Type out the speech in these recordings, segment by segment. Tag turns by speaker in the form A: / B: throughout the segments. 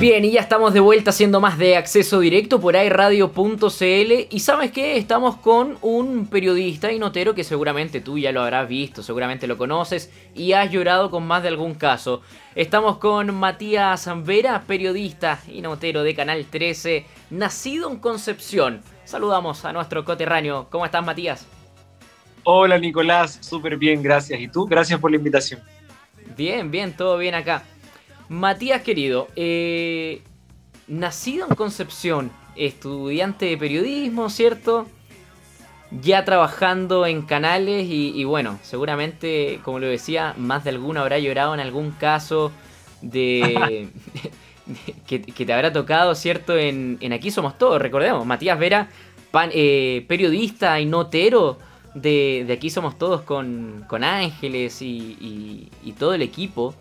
A: Bien, y ya estamos de vuelta haciendo más de acceso directo por airradio.cl y sabes qué, estamos con un periodista y notero que seguramente tú ya lo habrás visto, seguramente lo conoces y has llorado con más de algún caso. Estamos con Matías Vera, periodista y notero de Canal 13, nacido en Concepción. Saludamos a nuestro coterráneo. ¿Cómo estás, Matías?
B: Hola, Nicolás. Súper bien, gracias. ¿Y tú? Gracias por la invitación.
A: Bien, bien, todo bien acá. Matías querido, eh, nacido en Concepción, estudiante de periodismo, ¿cierto? Ya trabajando en canales y, bueno, seguramente, como lo decía, más de alguno habrá llorado en algún caso de... que, te habrá tocado, ¿cierto? En, Aquí Somos Todos, recordemos, Matías Vera, eh, periodista y notero de, Aquí Somos Todos con, Ángeles y todo el equipo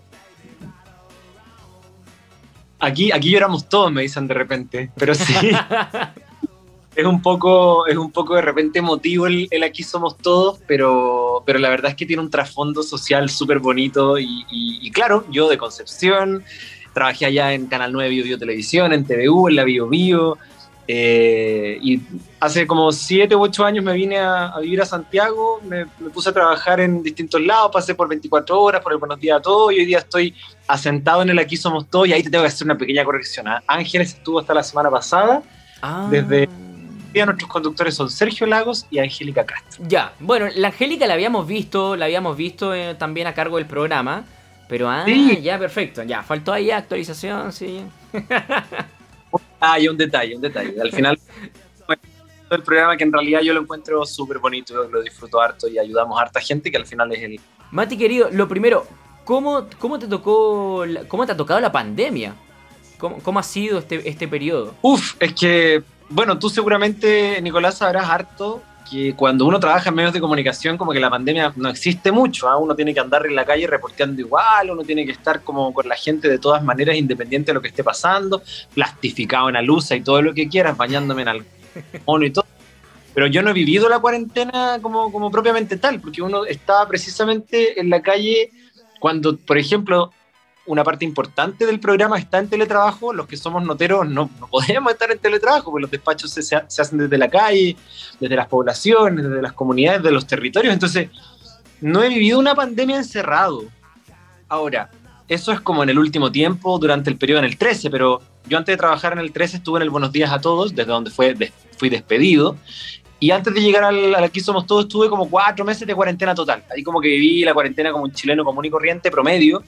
B: Aquí, aquí lloramos todos, me dicen de repente, pero sí. es un poco, es un poco de repente emotivo el, Aquí Somos Todos, pero, pero la verdad es que tiene un trasfondo social súper bonito y, claro, yo de Concepción, trabajé allá en Canal 9 Bio, Bio Televisión, en TVU, en la Bio Bio, eh, y hace como 7 u 8 años me vine a, vivir a Santiago, me, puse a trabajar en distintos lados, pasé por 24 horas, por el Buenos Días a Todos, y hoy día estoy asentado en el Aquí Somos Todos, y ahí te tengo que hacer una pequeña corrección. ¿ah? Ángeles estuvo hasta la semana pasada, ah. desde día nuestros conductores son Sergio Lagos y Angélica Castro.
A: Ya, bueno, la Angélica la habíamos visto, la habíamos visto eh, también a cargo del programa, pero ah, ya perfecto, ya, faltó ahí actualización, sí.
B: Ah, y un detalle, un detalle. Al final, el programa que en realidad yo lo encuentro súper bonito, lo disfruto harto y ayudamos a harta gente que al final es el...
A: Mati, querido, lo primero, ¿cómo, cómo te tocó, cómo te ha tocado la pandemia? ¿Cómo, cómo ha sido este, este periodo?
B: Uf, es que, bueno, tú seguramente, Nicolás, sabrás harto que cuando uno trabaja en medios de comunicación, como que la pandemia no existe mucho, ¿ah? uno tiene que andar en la calle reporteando igual, uno tiene que estar como con la gente de todas maneras, independiente de lo que esté pasando, plastificado en luz y todo lo que quieras, bañándome en alcohol y todo. Pero yo no he vivido la cuarentena como, como propiamente tal, porque uno está precisamente en la calle cuando, por ejemplo, una parte importante del programa está en teletrabajo, los que somos noteros no, podemos estar en teletrabajo, porque los despachos se, hacen desde la calle, desde las poblaciones, desde las comunidades, de los territorios. Entonces, no he vivido una pandemia encerrado. Ahora, eso es como en el último tiempo, durante el periodo en el 13, pero yo antes de trabajar en el 13 estuve en el Buenos Días a Todos, desde donde fue, fui despedido. Y antes de llegar al, al, Aquí Somos Todos, estuve como cuatro meses de cuarentena total. Ahí como que viví la cuarentena como un chileno común y corriente, promedio.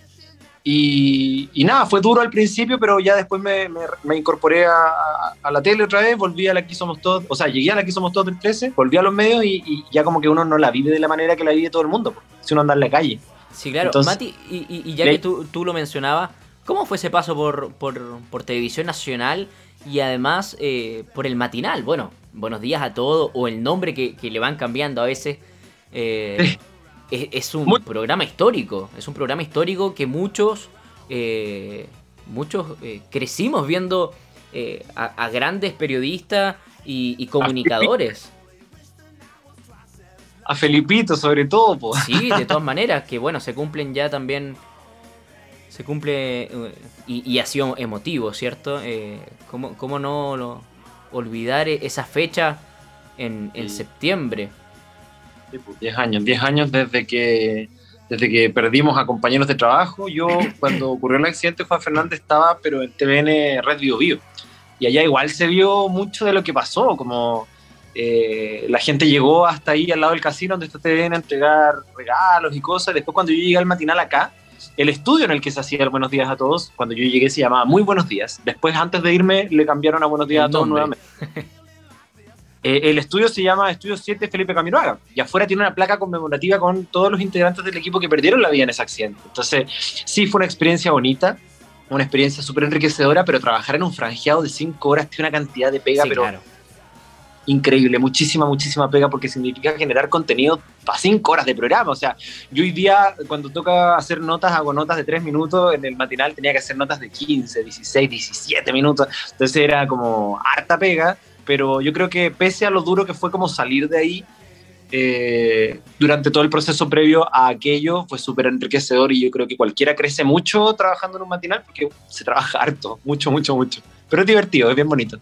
B: Y, nada, fue duro al principio, pero ya después me, me, incorporé a, la tele otra vez, volví a la Aquí Somos Todos, o sea, llegué a la Aquí Somos Todos del 13, volví a los medios y, ya como que uno no la vive de la manera que la vive todo el mundo, si uno anda en la calle.
A: Sí, claro. Mati, y, ya que tú, tú, lo mencionabas, ¿cómo fue ese paso por, por, por televisión nacional y además eh, por el matinal? Bueno, buenos días a todos, o el nombre que, que le van cambiando a veces. Eh, es, un programa histórico, es un programa histórico que muchos, eh, muchos eh, crecimos viendo eh, a, grandes periodistas y, comunicadores.
B: A Felipito sobre todo. pues.
A: Sí, de todas maneras, que bueno, se cumplen ya también, se cumple y, ha sido emotivo, ¿cierto? ¿cómo, ¿cómo, no olvidar esa fecha en, en septiembre?
B: 10 pues, años, 10 años desde que, desde que perdimos a compañeros de trabajo. Yo, cuando ocurrió el accidente, Juan Fernández estaba, pero en TVN Red Bio Bio. Y allá igual se vio mucho de lo que pasó, como eh, la gente llegó hasta ahí al lado del casino donde está TVN a entregar regalos y cosas. Después, cuando yo llegué al matinal acá, el estudio en el que se hacía el Buenos Días a Todos, cuando yo llegué se llamaba Muy Buenos Días. Después, antes de irme, le cambiaron a Buenos Días a Todos nuevamente. Eh, el estudio se llama Estudio 7 Felipe Camiroaga y afuera tiene una placa conmemorativa con todos los integrantes del equipo que perdieron la vida en ese accidente. Entonces, sí fue una experiencia bonita, una experiencia súper enriquecedora, pero trabajar en un franjeado de 5 horas tiene una cantidad de pega, pero increíble, muchísima, muchísima pega porque significa generar contenido para 5 horas de programa. O sea, yo hoy día cuando toca hacer notas, hago notas de 3 minutos, en el matinal tenía que hacer notas de 15, 16, 17 minutos, entonces era como harta pega pero yo creo que pese a lo duro que fue como salir de ahí, eh, durante todo el proceso previo a aquello fue súper enriquecedor y yo creo que cualquiera crece mucho trabajando en un matinal porque se trabaja harto, mucho, mucho, mucho. Pero es divertido, es bien bonito.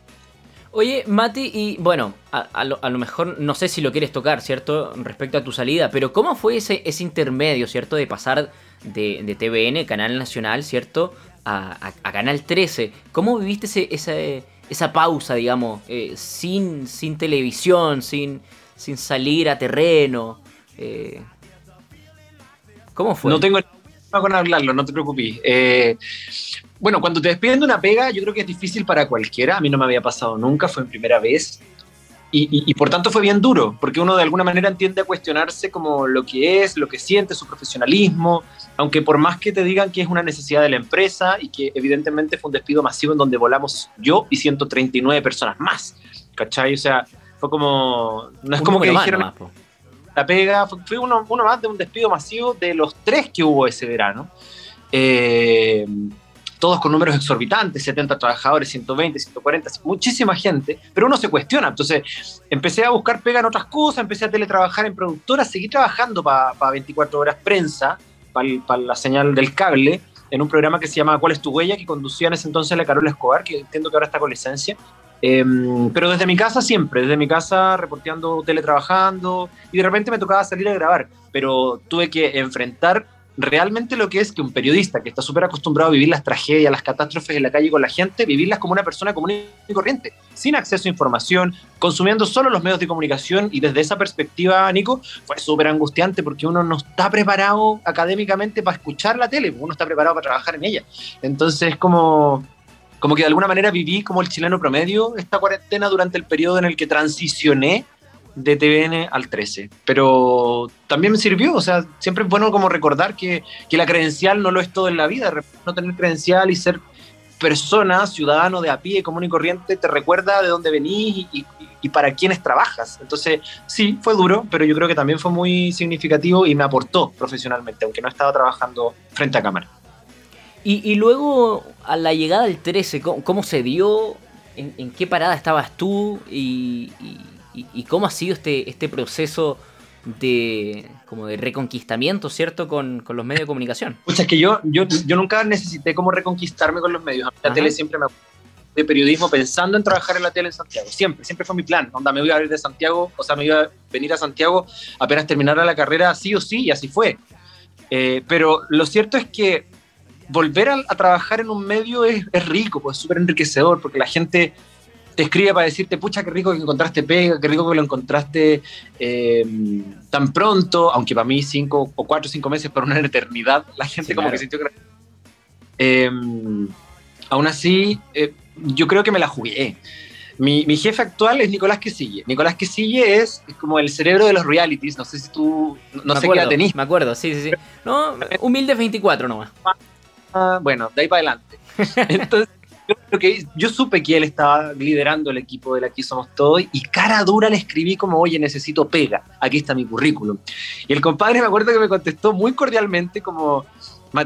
A: Oye, Mati, y bueno, a, lo, mejor no sé si lo quieres tocar, ¿cierto? Respecto a tu salida, pero ¿cómo fue ese, ese intermedio, ¿cierto? De pasar de, TVN, Canal Nacional, ¿cierto? A, Canal 13. ¿Cómo viviste ese, esa, pausa, digamos, eh, sin, sin televisión, sin, sin salir a terreno? Eh, ¿Cómo fue?
B: No tengo con hablarlo, no te preocupes. Eh, bueno, cuando te despiden de una pega, yo creo que es difícil para cualquiera. A mí no me había pasado nunca, fue en primera vez. Y, por tanto fue bien duro, porque uno de alguna manera entiende a cuestionarse como lo que es, lo que siente, su profesionalismo, aunque por más que te digan que es una necesidad de la empresa y que evidentemente fue un despido masivo en donde volamos yo y 139 personas más, ¿cachai? O sea, fue como, no es como que dijeron, la pega, fue, uno, uno, más de un despido masivo de los tres que hubo ese verano. Eh, todos con números exorbitantes, 70 trabajadores, 120, 140, muchísima gente, pero uno se cuestiona. Entonces empecé a buscar pega en otras cosas, empecé a teletrabajar en productora, seguí trabajando para 24 horas prensa, para la señal del cable, en un programa que se llama ¿Cuál es tu huella? que conducía en ese entonces la Carola Escobar, que entiendo que ahora está con licencia. Em, pero desde mi casa siempre, desde mi casa reporteando, teletrabajando, y de repente me tocaba salir a grabar, pero tuve que enfrentar realmente lo que es que un periodista que está súper acostumbrado a vivir las tragedias, las catástrofes en la calle con la gente, vivirlas como una persona común y corriente, sin acceso a información, consumiendo solo los medios de comunicación y desde esa perspectiva, Nico, fue súper angustiante porque uno no está preparado académicamente para escuchar la tele, uno está preparado para trabajar en ella. Entonces, como, como que de alguna manera viví como el chileno promedio esta cuarentena durante el periodo en el que transicioné de TVN al 13. Pero también me sirvió, o sea, siempre es bueno como recordar que, la credencial no lo es todo en la vida, no tener credencial y ser persona, ciudadano de a pie, común y corriente, te recuerda de dónde venís y, para quiénes trabajas. Entonces, sí, fue duro, pero yo creo que también fue muy significativo y me aportó profesionalmente, aunque no estaba trabajando frente a cámara.
A: Y, luego, a la llegada del 13, ¿cómo, se dio? ¿En, qué parada estabas tú? y, y, cómo ha sido este, este proceso de como de reconquistamiento, ¿cierto? Con, con los medios de comunicación.
B: Pues es que yo, yo, yo nunca necesité como reconquistarme con los medios. A mí la tele siempre me de periodismo pensando en trabajar en la tele en Santiago. Siempre, siempre fue mi plan. Onda, me iba a ir de Santiago, o sea, me iba a venir a Santiago apenas terminara la carrera, sí o sí, y así fue. Eh, pero lo cierto es que volver a, a trabajar en un medio es, es rico, pues súper enriquecedor, porque la gente te escribe para decirte, pucha, qué rico que encontraste pega, qué rico que lo encontraste eh, tan pronto, aunque para mí cinco o cuatro o cinco meses para una eternidad, la gente como que sintió que... Eh, aún así, eh, yo creo que me la jugué. Mi, mi, jefe actual es Nicolás Quesille. Nicolás Quesille es, es, como el cerebro de los realities. No sé si tú. No sé
A: acuerdo,
B: qué tenés.
A: Me acuerdo, sí, sí, sí. No, humilde 24 nomás.
B: Ah, bueno, de ahí para adelante. Entonces, yo, que, yo supe que él estaba liderando el equipo de Aquí Somos Todos y cara dura le escribí como, oye, necesito pega, aquí está mi currículum. Y el compadre me acuerdo que me contestó muy cordialmente como,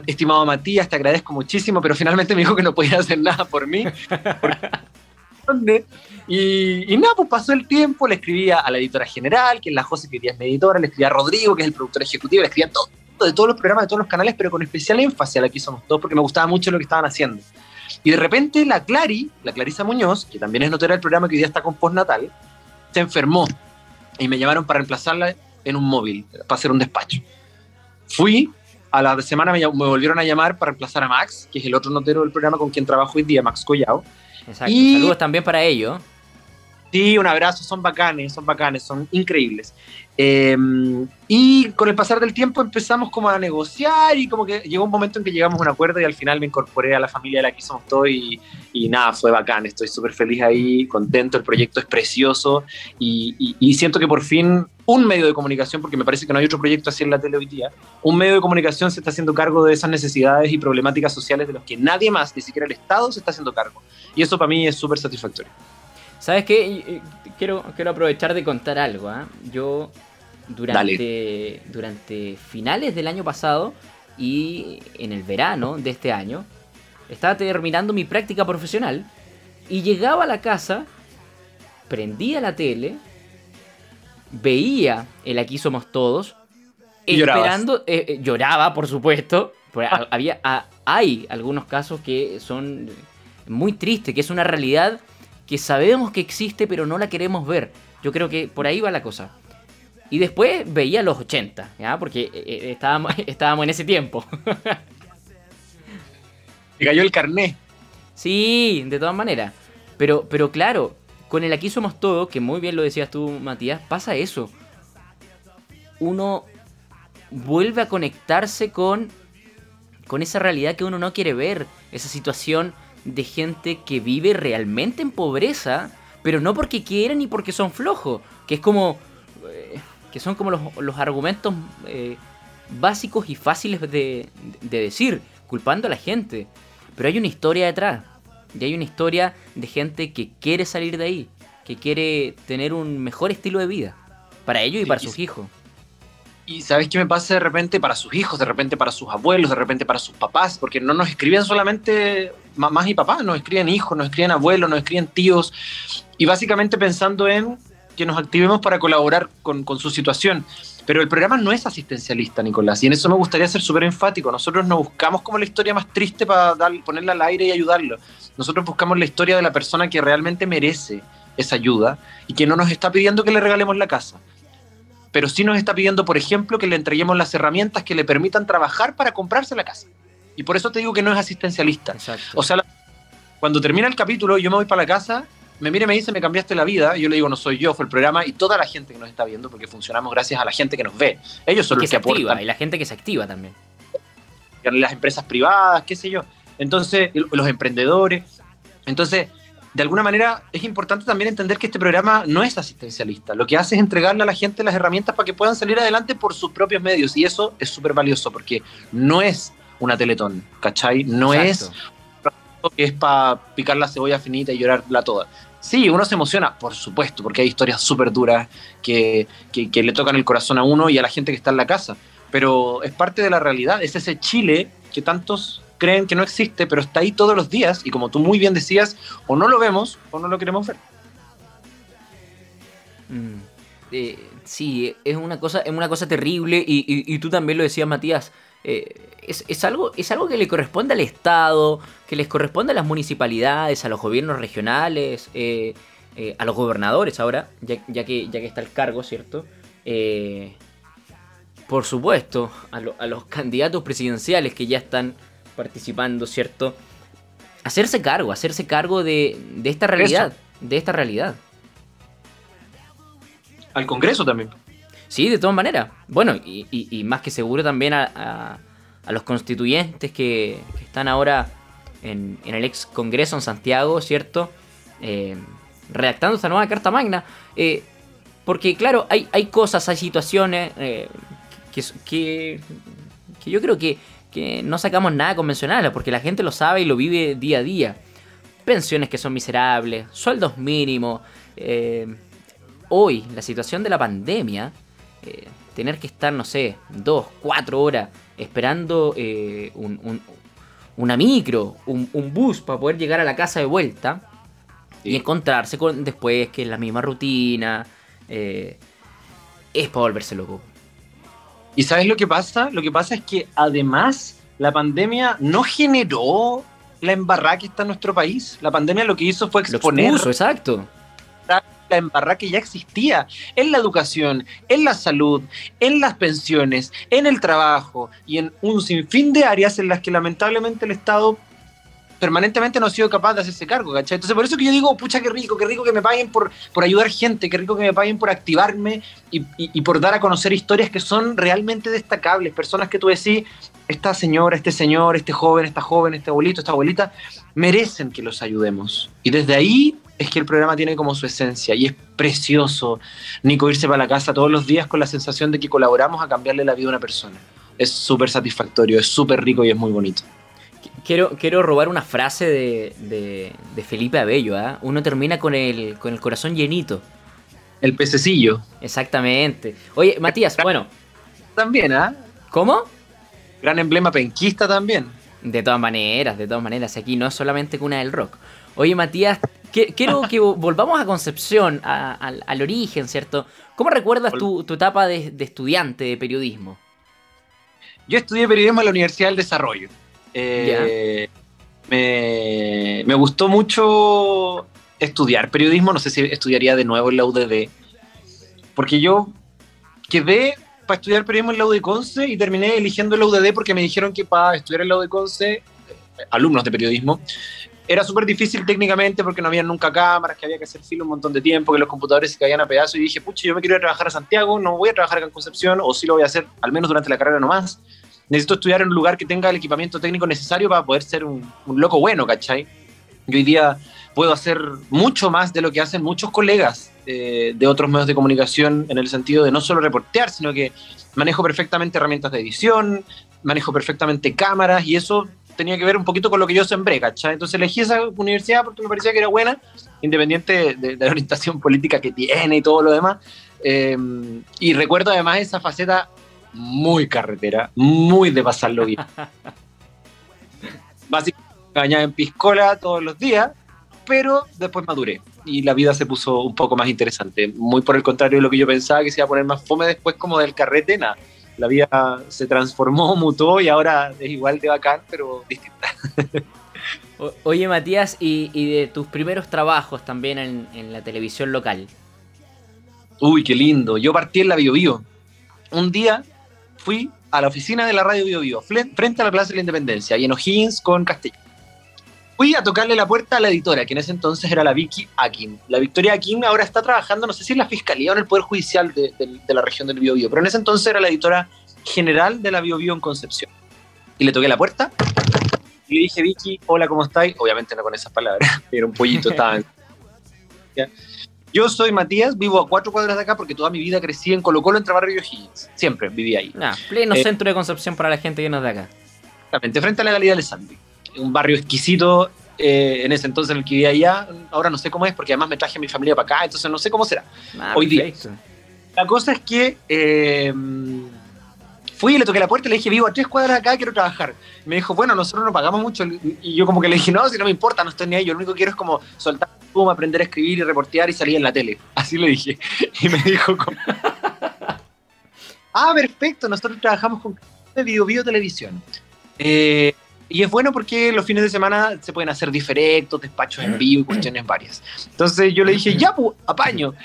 B: estimado Matías, te agradezco muchísimo, pero finalmente me dijo que no podía hacer nada por mí. y, nada, pues pasó el tiempo, le escribía a la editora general, que es la José, que es mi editora, le escribía a Rodrigo, que es el productor ejecutivo, le escribía todo, de todos los programas, de todos los canales, pero con especial énfasis a la Aquí Somos Todos, porque me gustaba mucho lo que estaban haciendo. Y de repente la Clary, la Clarisa Muñoz, que también es notera del programa que hoy día está con postnatal, se enfermó y me llamaron para reemplazarla en un móvil, para hacer un despacho. Fui, a la semana me, volvieron a llamar para reemplazar a Max, que es el otro notero del programa con quien trabajo hoy día, Max Collao.
A: Exacto. Y, Saludos también para ellos.
B: Sí, un abrazo, son bacanes, son bacanes, son increíbles. Em, y con el pasar del tiempo empezamos como a negociar y como que llegó un momento en que llegamos a un acuerdo y al final me incorporé a la familia de la que somos todos y, y nada, fue bacán, estoy súper feliz ahí, contento, el proyecto es precioso y, y, siento que por fin un medio de comunicación, porque me parece que no hay otro proyecto así en la tele hoy día, un medio de comunicación se está haciendo cargo de esas necesidades y problemáticas sociales de los que nadie más, ni siquiera el Estado, se está haciendo cargo. Y eso para mí es súper satisfactorio.
A: ¿Sabes qué? Quiero, quiero aprovechar de contar algo. ¿ah? Yo durante, durante finales del año pasado y en el verano de este año estaba terminando mi práctica profesional y llegaba a la casa, prendía la tele veía el Aquí Somos Todos,
B: Y
A: esperando, eh, eh, lloraba, por supuesto. porque ha- había, a- hay algunos casos que son muy tristes, que es una realidad que sabemos que existe, pero no la queremos ver. Yo creo que por ahí va la cosa. Y después veía los 80, ¿ya? Porque eh, eh, estábamos, estábamos en ese tiempo.
B: Me cayó el carné.
A: Sí, de todas maneras. Pero, pero claro, con el Aquí Somos Todos, que muy bien lo decías tú, Matías, pasa eso. Uno vuelve a conectarse con, con esa realidad que uno no quiere ver. Esa situación de gente que vive realmente en pobreza, pero no porque quieren ni porque son flojos. Que es como... eh, que son como los, los argumentos eh, básicos y fáciles de, de decir, culpando a la gente. Pero hay una historia detrás. Y hay una historia de gente que quiere salir de ahí. Que quiere tener un mejor estilo de vida. Para ellos y para sus hijos.
B: Y ¿sabes qué me pasa de repente para sus hijos, de repente para sus abuelos, de repente para sus papás? Porque no nos escriben solamente mamás y papás, nos escriben hijos, nos escriben abuelos, nos escriben tíos. Y básicamente pensando en que nos activemos para colaborar con, con su situación. Pero el programa no es asistencialista, Nicolás, y en eso me gustaría ser súper enfático. Nosotros no buscamos como la historia más triste para dar, ponerla al aire y ayudarlo. Nosotros buscamos la historia de la persona que realmente merece esa ayuda y que no nos está pidiendo que le regalemos la casa pero sí nos está pidiendo, por ejemplo, que le entreguemos las herramientas que le permitan trabajar para comprarse la casa. Y por eso te digo que no es asistencialista.
A: Exacto.
B: O sea, la- cuando termina el capítulo, yo me voy para la casa, me mira y me dice, me cambiaste la vida, y yo le digo, no soy yo, fue el programa y toda la gente que nos está viendo, porque funcionamos gracias a la gente que nos ve. Ellos son
A: Y que
B: los
A: se
B: que aportan
A: activa. Y la gente que se activa también.
B: las empresas privadas, qué sé yo. Entonces, los emprendedores. Entonces, de alguna manera es importante también entender que este programa no es asistencialista. Lo que hace es entregarle a la gente las herramientas para que puedan salir adelante por sus propios medios. Y eso es súper valioso porque no es una teletón, ¿cachai? No
A: Exacto.
B: es que es para picar la cebolla finita y llorarla toda. Sí, uno se emociona, por supuesto, porque hay historias súper duras que, que, que le tocan el corazón a uno y a la gente que está en la casa. Pero es parte de la realidad, es ese Chile que tantos creen que no existe, pero está ahí todos los días y como tú muy bien decías, o no lo vemos o no lo queremos ver.
A: Mm. Eh, sí, es una cosa, es una cosa terrible y, y- y tú también lo decías, Matías. Eh, es, es algo, es algo que le corresponde al Estado, que les corresponde a las municipalidades, a los gobiernos regionales, eh, eh, a los gobernadores ahora, ya, ya que, ya que está el cargo, ¿cierto? Por supuesto, a, lo- a los candidatos presidenciales que ya están participando, ¿cierto? Hacerse cargo, hacerse cargo de, de esta realidad, de esta realidad.
B: Al Congreso también.
A: Sí, de todas maneras. Bueno, y, más que seguro también a, a- los constituyentes que, que están ahora en, en el ex Congreso en Santiago, ¿cierto? Eh, redactando esta nueva Carta Magna. Eh, porque, claro, hay, hay cosas, hay situaciones eh, que, que, que yo creo que, que no sacamos nada convencional, porque la gente lo sabe y lo vive día a día. Pensiones que son miserables, sueldos mínimos. hoy, la situación de la pandemia, eh, tener que estar, no sé, dos, cuatro horas esperando eh, un- un- una micro, un, un bus para poder llegar a la casa de vuelta y encontrarse con después que es la misma rutina, eh, es para volverse loco.
B: ¿Y sabes lo que pasa? Lo que pasa es que además la pandemia no generó la embarrada que está en nuestro país. La pandemia lo que hizo fue
A: Lo
B: exponer
A: expuso, exacto.
B: La embarrada ya existía en la educación, en la salud, en las pensiones, en el trabajo y en un sinfín de áreas en las que lamentablemente el Estado permanentemente no ha sido capaz de hacerse cargo, ¿cachai? Entonces por eso que yo digo, pucha, qué rico, qué rico que me paguen por, por ayudar gente, qué rico que me paguen por activarme y, y- y por dar a conocer historias que son realmente destacables, personas que tú decís, esta señora, este señor, este joven, esta joven, este abuelito, esta abuelita, merecen que los ayudemos. Y desde ahí es que el programa tiene como su esencia y es precioso, Nico, irse para la casa todos los días con la sensación de que colaboramos a cambiarle la vida a una persona. Es súper satisfactorio, es súper rico y es muy bonito.
A: Quiero, quiero robar una frase de, de- de Felipe Abello, ¿ah? Uno termina con el, con el corazón llenito.
B: El pececillo
A: Exactamente. Oye, Matías, bueno,
B: también, ¿ah?
A: ¿cómo?
B: Gran emblema penquista también.
A: De todas maneras, de todas maneras, aquí no es solamente cuna del rock. Oye, Matías, quiero que volvamos a Concepción, al origen, ¿cierto? ¿Cómo recuerdas tu, etapa de, estudiante de periodismo?
B: Yo estudié periodismo en la Universidad del Desarrollo. Eh, me, me, gustó mucho estudiar periodismo, no sé si estudiaría de nuevo en la UDD, porque yo quedé para estudiar periodismo en la UD Conce y terminé eligiendo la UDD porque me dijeron que para estudiar en la UD Conce, eh, alumnos de periodismo, era súper difícil técnicamente porque no había nunca cámaras, que había que hacer filo un montón de tiempo, que los computadores se caían a pedazos y dije, pucha, yo me quiero ir a trabajar a Santiago, no voy a trabajar acá en Concepción o sí lo voy a hacer al menos durante la carrera nomás. Necesito estudiar en un lugar que tenga el equipamiento técnico necesario para poder ser un, loco bueno, ¿cachai? Yo hoy día puedo hacer mucho más de lo que hacen muchos colegas eh, de otros medios de comunicación en el sentido de no solo reportear, sino que manejo perfectamente herramientas de edición, manejo perfectamente cámaras y eso tenía que ver un poquito con lo que yo sembré, ¿cachai? Entonces elegí esa universidad porque me parecía que era buena, independiente de, la orientación política que tiene y todo lo demás. Eh, y recuerdo además esa faceta muy carretera, muy de pasarlo bien. Básicamente bañaba en piscola todos los días, pero después maduré y la vida se puso un poco más interesante. Muy por el contrario de lo que yo pensaba que se iba a poner más fome después como del carrete, nada la vida se transformó, mutó y ahora es igual de bacán, pero distinta.
A: oye Matías, y, de tus primeros trabajos también en, la televisión local.
B: Uy, qué lindo. Yo partí en la Bio, Bio. Un día fui a la oficina de la radio Bio, Bio frente a la Plaza de la Independencia, y en O'Higgins con Castellón. Fui a tocarle la puerta a la editora, que en ese entonces era la Vicky Akin. La Victoria Akin ahora está trabajando, no sé si en la Fiscalía o en el Poder Judicial de, la región del Biobío, pero en ese entonces era la editora general de la Biobío en Concepción. Y le toqué la puerta y le dije, Vicky, hola, ¿cómo estáis? Obviamente no con esas palabras, era un pollito, estaba... Yo soy Matías, vivo a cuatro cuadras de acá porque toda mi vida crecí en Colo Colo entre Barrio y O'Higgins. Siempre viví ahí.
A: Ah, pleno eh, centro de Concepción para la gente que no es de acá.
B: Exactamente, frente a la Galería de Sandy un barrio exquisito eh, en ese entonces en el que vivía allá. Ahora no sé cómo es, porque además me traje a mi familia para acá, entonces no sé cómo será ah, hoy día. La cosa es que eh, fui y le toqué la puerta y le dije, vivo a tres cuadras acá, quiero trabajar. me dijo, bueno, nosotros no pagamos mucho. Y yo como que le dije, no, si no me importa, no estoy ni ahí, yo lo único que quiero es como soltar aprender a escribir y reportear y salir en la tele. Así le dije. Y me dijo, ah, perfecto, nosotros trabajamos con Video Bio Televisión. Eh, y es bueno porque los fines de semana se pueden hacer diferentes, despachos en vivo y cuestiones varias. Entonces yo le dije, ya, pues, apaño.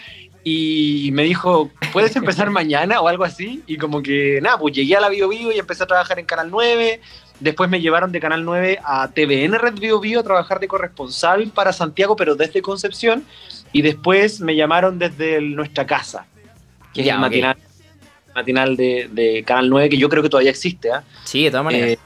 B: Y me dijo, ¿puedes empezar mañana o algo así? Y como que, nada, pues llegué a la Bio Bio y empecé a trabajar en Canal 9. Después me llevaron de Canal 9 a TVN Red Bio Bio a trabajar de corresponsal para Santiago, pero desde Concepción. Y después me llamaron desde nuestra casa, que es el matinal, matinal de, Canal 9, que yo creo que todavía existe. ¿ah?
A: Sí, de todas maneras. Eh,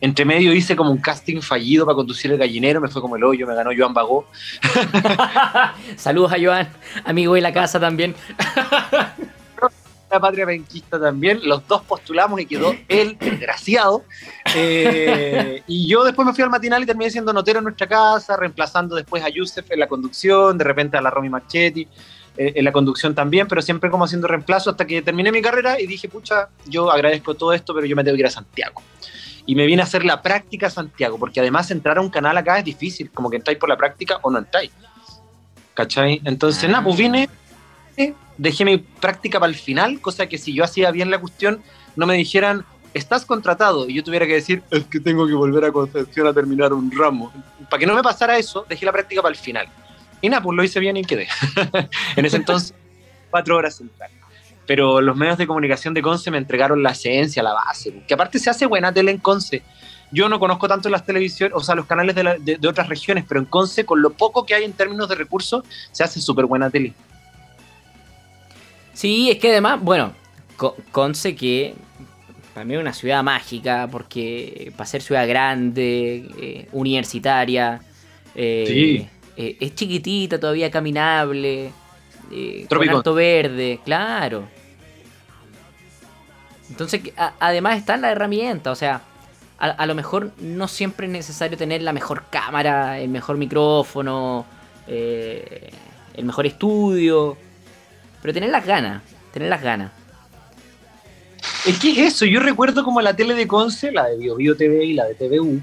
B: entre medio hice como un casting fallido para conducir el gallinero, me fue como el hoyo, me ganó Joan Bagó.
A: Saludos a Joan, amigo de la casa también.
B: la patria penquista también, los dos postulamos y quedó él, desgraciado. Eh, y yo después me fui al matinal y terminé siendo notero en nuestra casa, reemplazando después a Yusef en la conducción, de repente a la Romy Marchetti eh, en la conducción también, pero siempre como haciendo reemplazo hasta que terminé mi carrera y dije, pucha, yo agradezco todo esto, pero yo me tengo que ir a Santiago y me vine a hacer la práctica Santiago, porque además entrar a un canal acá es difícil, como que entráis por la práctica o no entráis. ¿Cachai? Entonces, nada, pues vine, dejé mi práctica para el final, cosa que si yo hacía bien la cuestión, no me dijeran, estás contratado, y yo tuviera que decir, es que tengo que volver a Concepción a terminar un ramo. Para que no me pasara eso, dejé la práctica para el final. Y nada, pues lo hice bien y quedé. en ese entonces, cuatro horas central pero los medios de comunicación de Conce me entregaron la esencia, la base, que aparte se hace buena tele en Conce. Yo no conozco tanto las televisiones, o sea, los canales de, otras regiones, pero en Conce, con lo poco que hay en términos de recursos, se hace súper buena tele.
A: Sí, es que además, bueno, Conce que para mí es una ciudad mágica, porque para ser ciudad grande, eh, universitaria, eh, eh, es chiquitita, todavía caminable, con alto verde, claro. Entonces, además está la herramienta, o sea, a, lo mejor no siempre es necesario tener la mejor cámara, el mejor micrófono, eh, el mejor estudio, pero tener las ganas, tener las ganas.
B: Es que es eso, yo recuerdo como la tele de Conce, la de BioBio TV y la de TVU,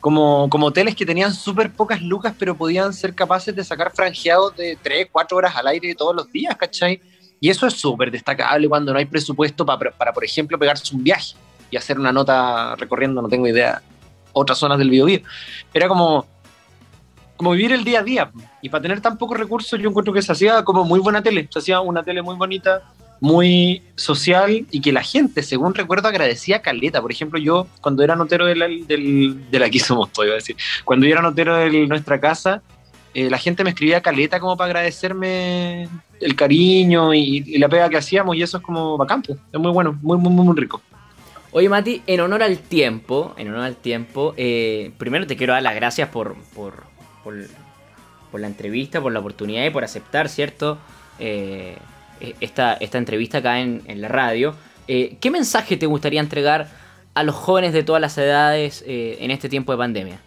B: como, como hoteles que tenían súper pocas lucas, pero podían ser capaces de sacar franjeados de 3, 4 horas al aire todos los días, ¿cachai? Y eso es súper destacable cuando no hay presupuesto para, para, por ejemplo, pegarse un viaje y hacer una nota recorriendo, no tengo idea, otras zonas del Biobío. Era como, como vivir el día a día. Y para tener tan pocos recursos, yo encuentro que se hacía como muy buena tele. Se hacía una tele muy bonita, muy social y que la gente, según recuerdo, agradecía caleta. Por ejemplo, yo cuando era notero de del, somos iba a decir, cuando yo era notero de nuestra casa, eh, la gente me escribía caleta como para agradecerme el cariño y, la pega que hacíamos y eso es como bacán, pues. es muy bueno, muy, muy, muy rico.
A: Oye Mati, en honor al tiempo, en honor al tiempo, eh, primero te quiero dar las gracias por, por, por, la entrevista, por la oportunidad y por aceptar, ¿cierto? Eh, esta, esta entrevista acá en, en la radio. Eh, ¿Qué mensaje te gustaría entregar a los jóvenes de todas las edades eh, en este tiempo de pandemia?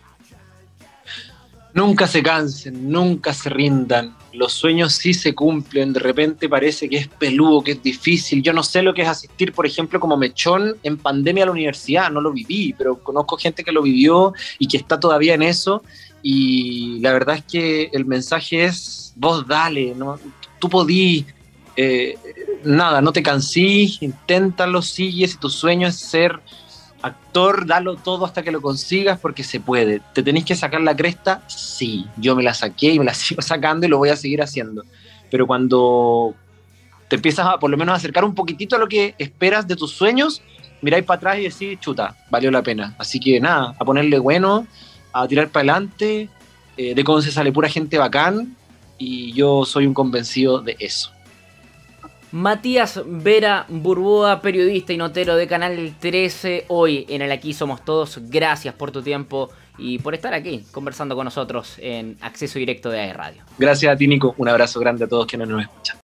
B: Nunca se cansen, nunca se rindan. Los sueños sí se cumplen. De repente parece que es peludo, que es difícil. Yo no sé lo que es asistir, por ejemplo, como mechón en pandemia a la universidad. No lo viví, pero conozco gente que lo vivió y que está todavía en eso. Y la verdad es que el mensaje es: vos dale, ¿no? tú podís, eh, nada, no te cansís, inténtalo, sigue, si tu sueño es ser actor, dalo todo hasta que lo consigas porque se puede. ¿Te tenéis que sacar la cresta? Sí, yo me la saqué y me la sigo sacando y lo voy a seguir haciendo. Pero cuando te empiezas a por lo menos acercar un poquitito a lo que esperas de tus sueños, miráis para atrás y decís, chuta, valió la pena. Así que nada, a ponerle bueno, a tirar para adelante, eh, de cómo se sale pura gente bacán y yo soy un convencido de eso.
A: Matías Vera Burboa, periodista y notero de Canal 13, hoy en el Aquí Somos Todos. Gracias por tu tiempo y por estar aquí conversando con nosotros en Acceso Directo de AE Radio.
B: Gracias a ti, Nico. Un abrazo grande a todos quienes nos escuchan.